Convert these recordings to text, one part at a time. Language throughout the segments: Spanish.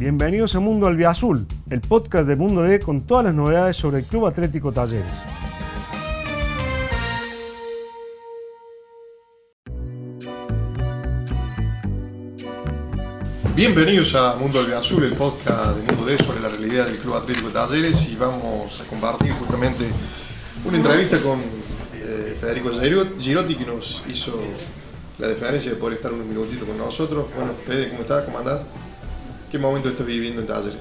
Bienvenidos a Mundo Albiazul, el podcast de Mundo D con todas las novedades sobre el Club Atlético Talleres. Bienvenidos a Mundo Albiazul, el podcast de Mundo D sobre la realidad del Club Atlético Talleres y vamos a compartir justamente una entrevista con eh, Federico Girotti que nos hizo la diferencia de poder estar unos minutitos con nosotros. Bueno, Fede, ¿cómo estás? ¿Cómo andás? ¿Qué momento estás viviendo en Talleres?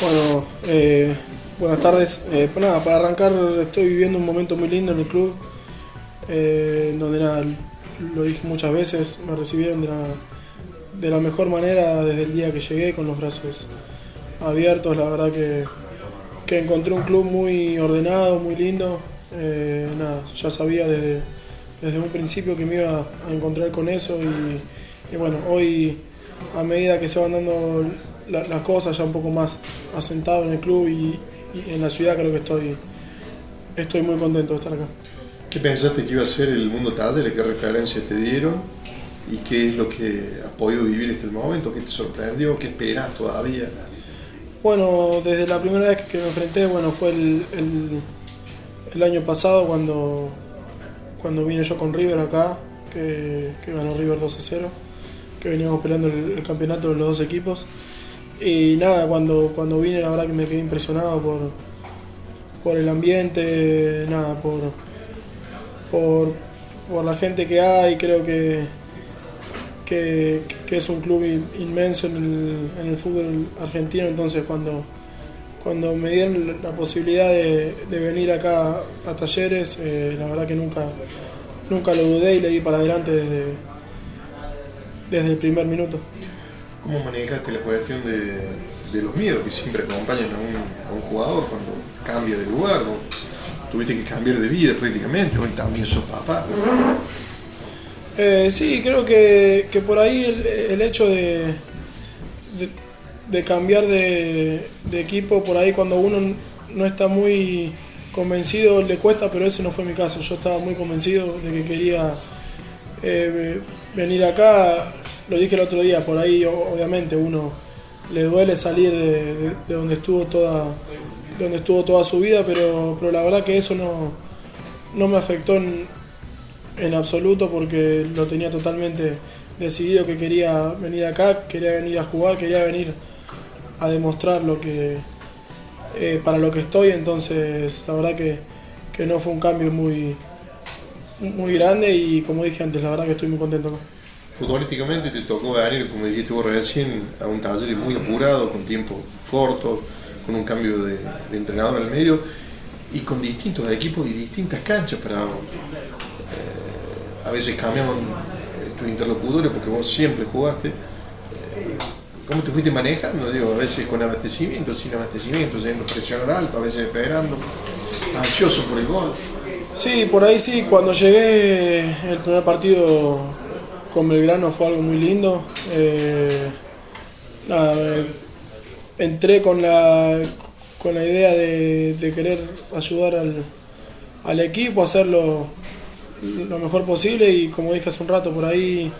Bueno, eh, buenas tardes. Eh, pues nada, para arrancar estoy viviendo un momento muy lindo en el club, eh, donde nada, lo dije muchas veces, me recibieron de la, mejor manera desde el día que llegué, con los brazos abiertos. La verdad que, que encontré un club muy ordenado, muy lindo. nada, ya sabía desde, desde un principio que me iba a encontrar con eso y bueno, hoy a medida que se van dando las cosas ya un poco más asentado en el club y, en la ciudad creo que estoy, estoy muy contento de estar acá. ¿Qué pensaste que iba a ser el mundo taller? ¿Qué referencias te dieron? ¿Y qué es lo que has podido vivir hasta el momento? ¿Qué te sorprendió? ¿Qué esperas todavía? Bueno, desde la primera vez que me enfrenté, bueno, fue el, el, año pasado cuando, cuando vine yo con River acá, que, que ganó River 2 a 0 que veníamos peleando el, campeonato de los dos equipos. Y nada, cuando, cuando vine la verdad que me quedé impresionado por, por el ambiente, nada, por, por, por la gente que hay, creo que, que, es un club inmenso en el, en el, fútbol argentino, entonces cuando, cuando me dieron la posibilidad de, venir acá a talleres, eh, la verdad que nunca, nunca lo dudé y le di para adelante desde el primer minuto. ¿Cómo manejaste la cuestión de, los miedos que siempre acompañan a un, jugador cuando cambia de lugar? Tuviste que cambiar de vida prácticamente, hoy también sos papá. Eh, sí, creo que, por ahí el, hecho de, de, cambiar de, equipo, por ahí cuando uno no está muy convencido le cuesta, pero ese no fue mi caso. Yo estaba muy convencido de que quería eh, venir acá lo dije el otro día, por ahí obviamente uno le duele salir de, donde estuvo toda donde estuvo toda su vida, pero, pero la verdad que eso no, no me afectó en, absoluto porque lo tenía totalmente decidido que quería venir acá, quería venir a jugar, quería venir a demostrar lo que eh, para lo que estoy, entonces la verdad que, que, no fue un cambio muy, muy grande y como dije antes, la verdad que estoy muy contento acá futbolísticamente te tocó venir, como dijiste vos recién, a un taller muy apurado, con tiempo corto, con un cambio de, entrenador en el medio y con distintos equipos y distintas canchas para... Eh, a veces cambiaban eh, tus interlocutores porque vos siempre jugaste. Eh, ¿Cómo te fuiste manejando? Digo, a veces con abastecimiento, sin abastecimiento, yendo presionar alto, a veces esperando, ansioso por el gol. Sí, por ahí sí, cuando llegué el primer partido con Belgrano fue algo muy lindo. Eh, eh, entré con la, con la idea de, querer ayudar al, al, equipo, hacerlo lo mejor posible y como dije hace un rato por ahí,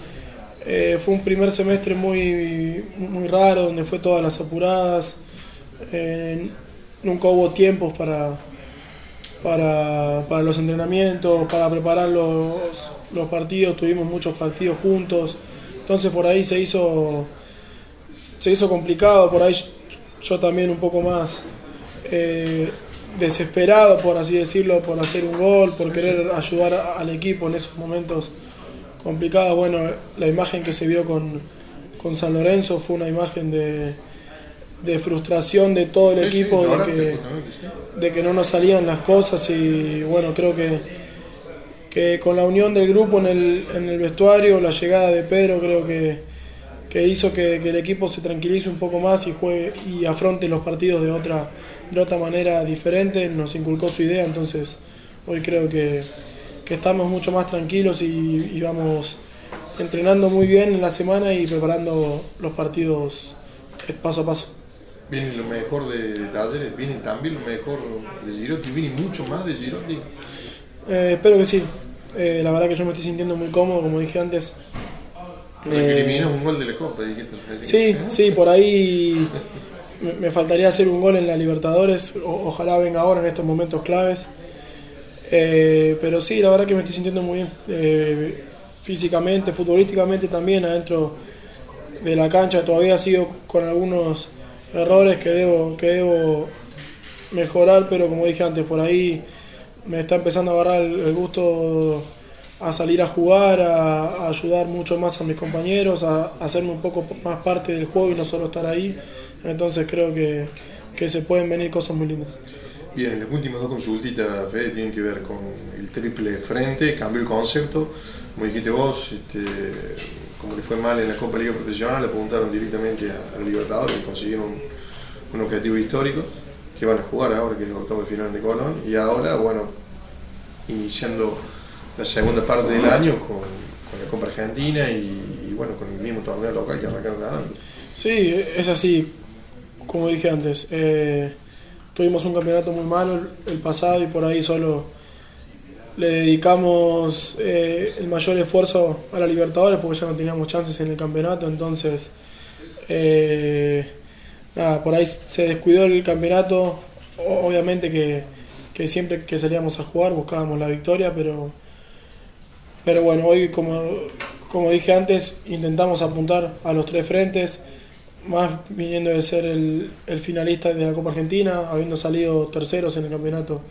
eh, fue un primer semestre muy, muy raro, donde fue todas las apuradas, nunca hubo tiempos para, para, para los entrenamientos, para preparar los, los partidos, tuvimos muchos partidos juntos, entonces por ahí se hizo, se hizo complicado, por ahí yo también un poco más eh, desesperado, por así decirlo, por hacer un gol, por querer ayudar al equipo en esos momentos complicados. Bueno, la imagen que se vio con, con San Lorenzo fue una imagen de, de frustración de todo el equipo, de que, de que no nos salían las cosas y bueno, creo que que con la unión del grupo en el, en el vestuario, la llegada de Pedro creo que, que hizo que, el equipo se tranquilice un poco más y juegue y afronte los partidos de otra, de otra manera diferente, nos inculcó su idea, entonces hoy creo que, que estamos mucho más tranquilos y, vamos entrenando muy bien en la semana y preparando los partidos paso a paso. Viene lo mejor de, Talleres, viene también lo mejor de Girotti, viene mucho más de Girotti. Eh, espero que sí. Eh, la verdad que yo me estoy sintiendo muy cómodo, como dije antes. Eh, un gol de la Copa, Sí, sí, por ahí me, faltaría hacer un gol en la Libertadores, ojalá venga ahora en estos momentos claves. Eh, pero sí, la verdad que me estoy sintiendo muy bien eh, físicamente, futbolísticamente también adentro de la cancha. Todavía sigo con algunos errores que debo, que debo mejorar, pero como dije antes, por ahí me está empezando a agarrar el, gusto a salir a jugar, a, ayudar mucho más a mis compañeros, a, hacerme un poco más parte del juego y no solo estar ahí. Entonces creo que, que se pueden venir cosas muy lindas. Bien, las últimas dos consultitas, Fede, tienen que ver con el triple frente, cambio el concepto. Como dijiste vos, este, como le fue mal en la Copa Liga Profesional, le apuntaron directamente a, a Libertadores y consiguieron un, objetivo histórico que van a jugar ahora, que es el octavo de final de Colón. Y ahora, bueno, iniciando la segunda parte del año con, la Copa Argentina y, bueno, con el mismo torneo local que arrancaron ganando. Sí, es así, como dije antes. Eh, tuvimos un campeonato muy malo el, pasado y por ahí solo le dedicamos eh, el mayor esfuerzo a la Libertadores porque ya no teníamos chances en el campeonato, entonces eh, nada, por ahí se descuidó el campeonato, obviamente que, que, siempre que salíamos a jugar buscábamos la victoria, pero, pero bueno, hoy como, como dije antes intentamos apuntar a los tres frentes, más viniendo de ser el, finalista de la Copa Argentina, habiendo salido terceros en el campeonato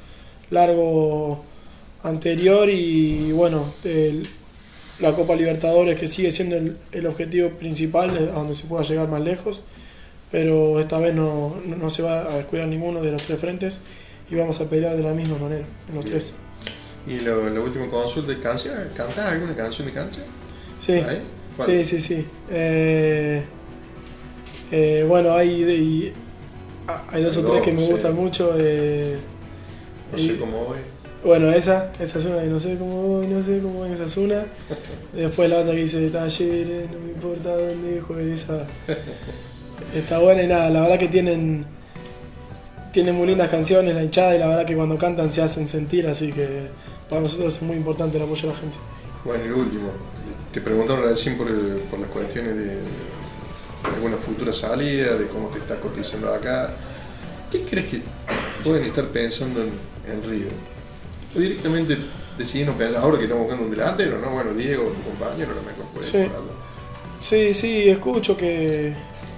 largo anterior y bueno, la Copa Libertadores que sigue siendo el, objetivo principal a donde se pueda llegar más lejos, pero esta vez no, se va a descuidar ninguno de los tres frentes y vamos a pelear de la misma manera en los tres. ¿Y la última consulta de cancha? ¿Cantas alguna canción de cancha? Sí, sí, sí, sí. Eh, eh, bueno, hay, hay dos o tres que me gustan mucho. Eh, no sé cómo voy. Bueno, esa, esa es una no sé cómo voy, no sé cómo voy, esa es una. Después la otra que dice talleres, no me importa dónde juegue, esa. Está buena y nada, la verdad que tienen, tienen muy lindas canciones, la hinchada, y la verdad que cuando cantan se hacen sentir, así que para nosotros es muy importante el apoyo a la gente. Bueno, y el último, te preguntaron recién por, por las cuestiones de alguna futura salida, de cómo te estás cotizando acá. ¿Qué crees que pueden estar pensando en, en Río? Directamente decidieron pensar, ahora que estamos buscando un delantero, ¿no? Bueno, Diego, tu compañero, lo mejor puede sí. sí, sí, escucho que,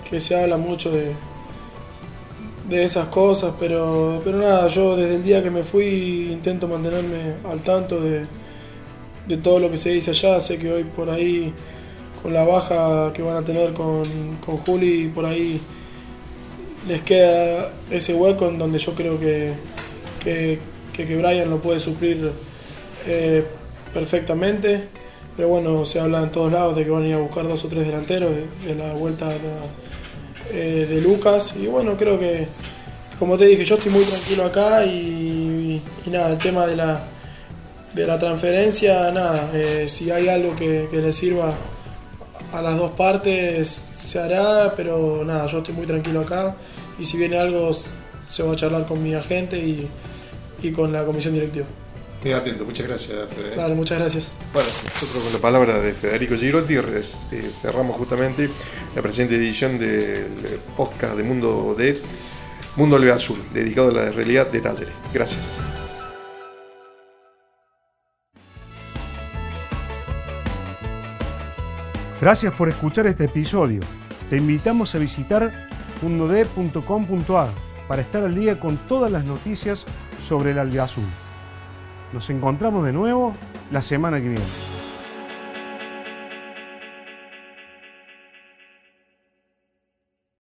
que se habla mucho de, de esas cosas, pero, pero nada, yo desde el día que me fui intento mantenerme al tanto de, de todo lo que se dice allá, sé que hoy por ahí con la baja que van a tener con, con Juli, por ahí les queda ese hueco en donde yo creo que, que, que, Brian lo puede suplir eh, perfectamente. Pero bueno, se habla en todos lados de que van a ir a buscar dos o tres delanteros de, la vuelta de, eh, de, Lucas. Y bueno, creo que, como te dije, yo estoy muy tranquilo acá y, nada, el tema de la, de la transferencia, nada, eh, si hay algo que, que le sirva a las dos partes se hará, pero nada, yo estoy muy tranquilo acá y si viene algo se va a charlar con mi agente y, con la comisión directiva. Muy atento, muchas gracias, Fede. Vale, muchas gracias. Bueno, nosotros con la palabra de Federico Girotti eh, cerramos justamente la presente edición del podcast de Mundo de Mundo Leve Azul, dedicado a la realidad de talleres. Gracias. Gracias por escuchar este episodio. Te invitamos a visitar mundod.com.ar para estar al día con todas las noticias sobre el azul. Nos encontramos de nuevo la semana que viene.